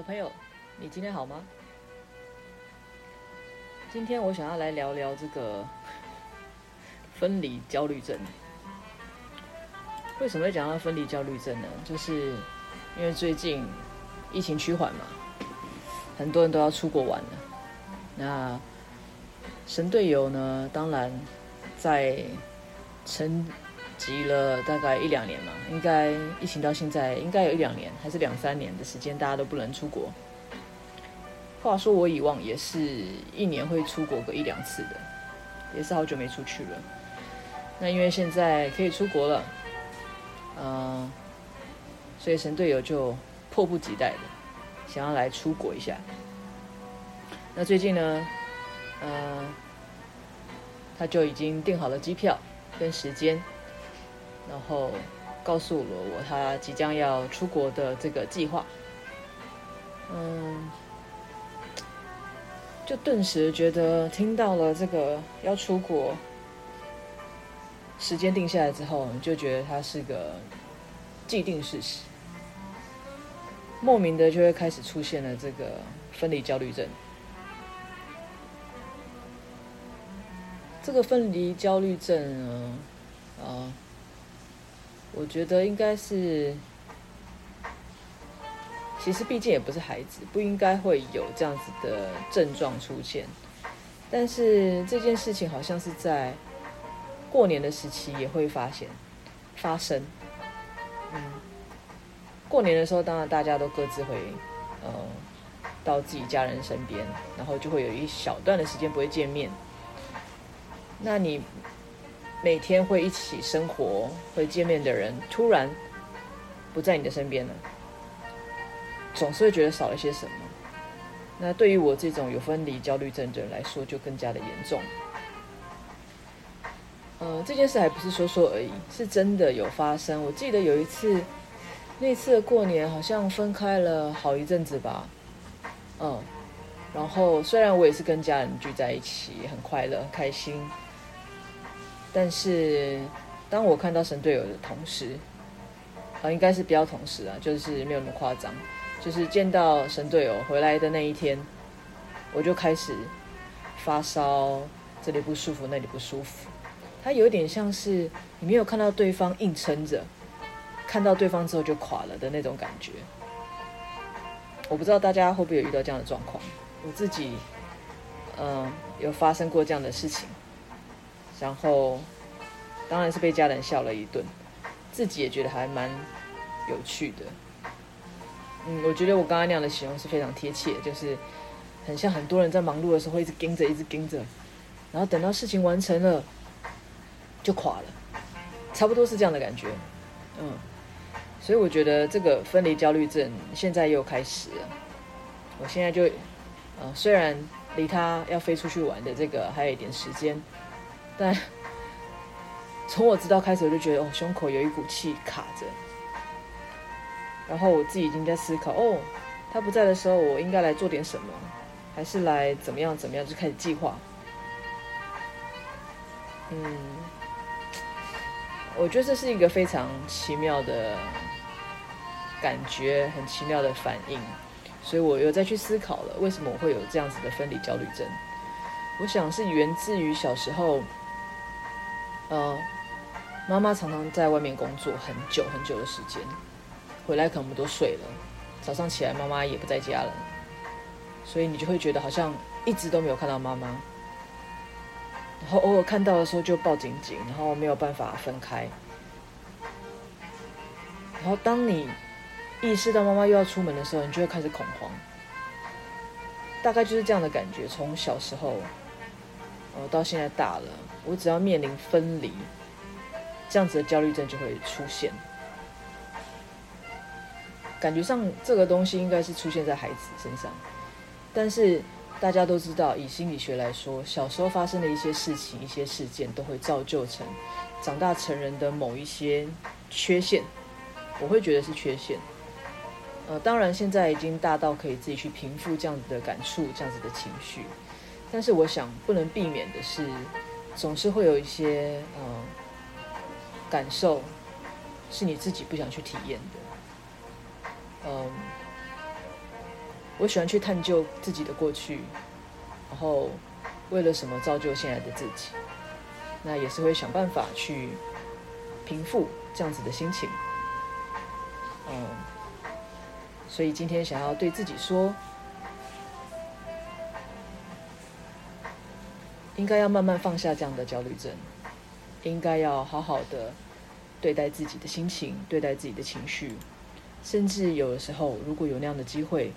的朋友，你今天好吗？今天我想要来聊聊这个 分离焦虑症。为什么会讲到分离焦虑症呢？就是因为最近疫情趋缓嘛，很多人都要出国玩了。那神队友呢，当然在沉急了大概一两年嘛，应该疫情到现在应该有一两年，还是两三年的时间，大家都不能出国。话说我以往也是一年会出国个一两次的，也是好久没出去了。那因为现在可以出国了，嗯、呃，所以神队友就迫不及待的想要来出国一下。那最近呢，呃，他就已经订好了机票跟时间。然后告诉了我他即将要出国的这个计划，嗯，就顿时觉得听到了这个要出国，时间定下来之后，就觉得它是个既定事实，莫名的就会开始出现了这个分离焦虑症。这个分离焦虑症呢，啊。我觉得应该是，其实毕竟也不是孩子，不应该会有这样子的症状出现。但是这件事情好像是在过年的时期也会发现发生。嗯，过年的时候，当然大家都各自回呃到自己家人身边，然后就会有一小段的时间不会见面。那你？每天会一起生活、会见面的人，突然不在你的身边了，总是会觉得少了些什么。那对于我这种有分离焦虑症的人来说，就更加的严重。呃，这件事还不是说说而已，是真的有发生。我记得有一次，那次过年好像分开了好一阵子吧。嗯，然后虽然我也是跟家人聚在一起，很快乐、很开心。但是，当我看到神队友的同时，啊，应该是比较同时啊，就是没有那么夸张，就是见到神队友回来的那一天，我就开始发烧，这里不舒服，那里不舒服。它有点像是你没有看到对方硬撑着，看到对方之后就垮了的那种感觉。我不知道大家会不会有遇到这样的状况，我自己，嗯，有发生过这样的事情。然后，当然是被家人笑了一顿，自己也觉得还蛮有趣的。嗯，我觉得我刚刚那样的形容是非常贴切，就是很像很多人在忙碌的时候会一直盯着，一直盯着，然后等到事情完成了就垮了，差不多是这样的感觉。嗯，所以我觉得这个分离焦虑症现在又开始了。我现在就，呃，虽然离他要飞出去玩的这个还有一点时间。但从我知道开始，我就觉得哦，胸口有一股气卡着。然后我自己已经在思考，哦，他不在的时候，我应该来做点什么，还是来怎么样怎么样，就开始计划。嗯，我觉得这是一个非常奇妙的感觉，很奇妙的反应。所以我又再去思考了，为什么我会有这样子的分离焦虑症？我想是源自于小时候。呃，妈妈常常在外面工作很久很久的时间，回来可能我们都睡了，早上起来妈妈也不在家了，所以你就会觉得好像一直都没有看到妈妈，然后偶尔看到的时候就抱紧紧，然后没有办法分开，然后当你意识到妈妈又要出门的时候，你就会开始恐慌，大概就是这样的感觉，从小时候，呃，到现在大了。我只要面临分离，这样子的焦虑症就会出现。感觉上这个东西应该是出现在孩子身上，但是大家都知道，以心理学来说，小时候发生的一些事情、一些事件，都会造就成长大成人的某一些缺陷。我会觉得是缺陷。呃，当然现在已经大到可以自己去平复这样子的感触、这样子的情绪，但是我想不能避免的是。总是会有一些嗯、感受，是你自己不想去体验的，嗯，我喜欢去探究自己的过去，然后为了什么造就现在的自己，那也是会想办法去平复这样子的心情。嗯，所以今天想要对自己说，应该要慢慢放下这样的焦虑症，应该要好好的对待自己的心情，对待自己的情绪，甚至有的时候，如果有那样的机会，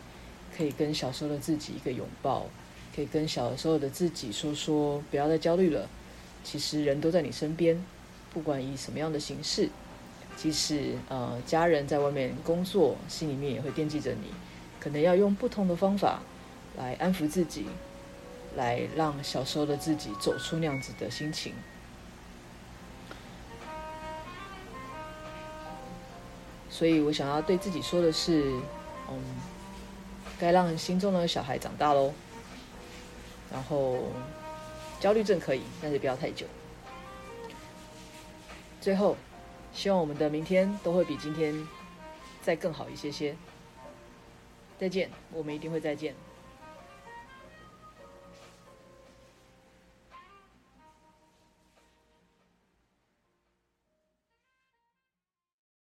可以跟小时候的自己一个拥抱，可以跟小时候的自己说说，不要再焦虑了。其实人都在你身边，不管以什么样的形式，即使呃家人在外面工作，心里面也会惦记着你，可能要用不同的方法来安抚自己。来让小时候的自己走出那样子的心情，所以我想要对自己说的是，嗯，该让心中的小孩长大喽。然后，焦虑症可以，但是不要太久。最后，希望我们的明天都会比今天再更好一些些。再见，我们一定会再见。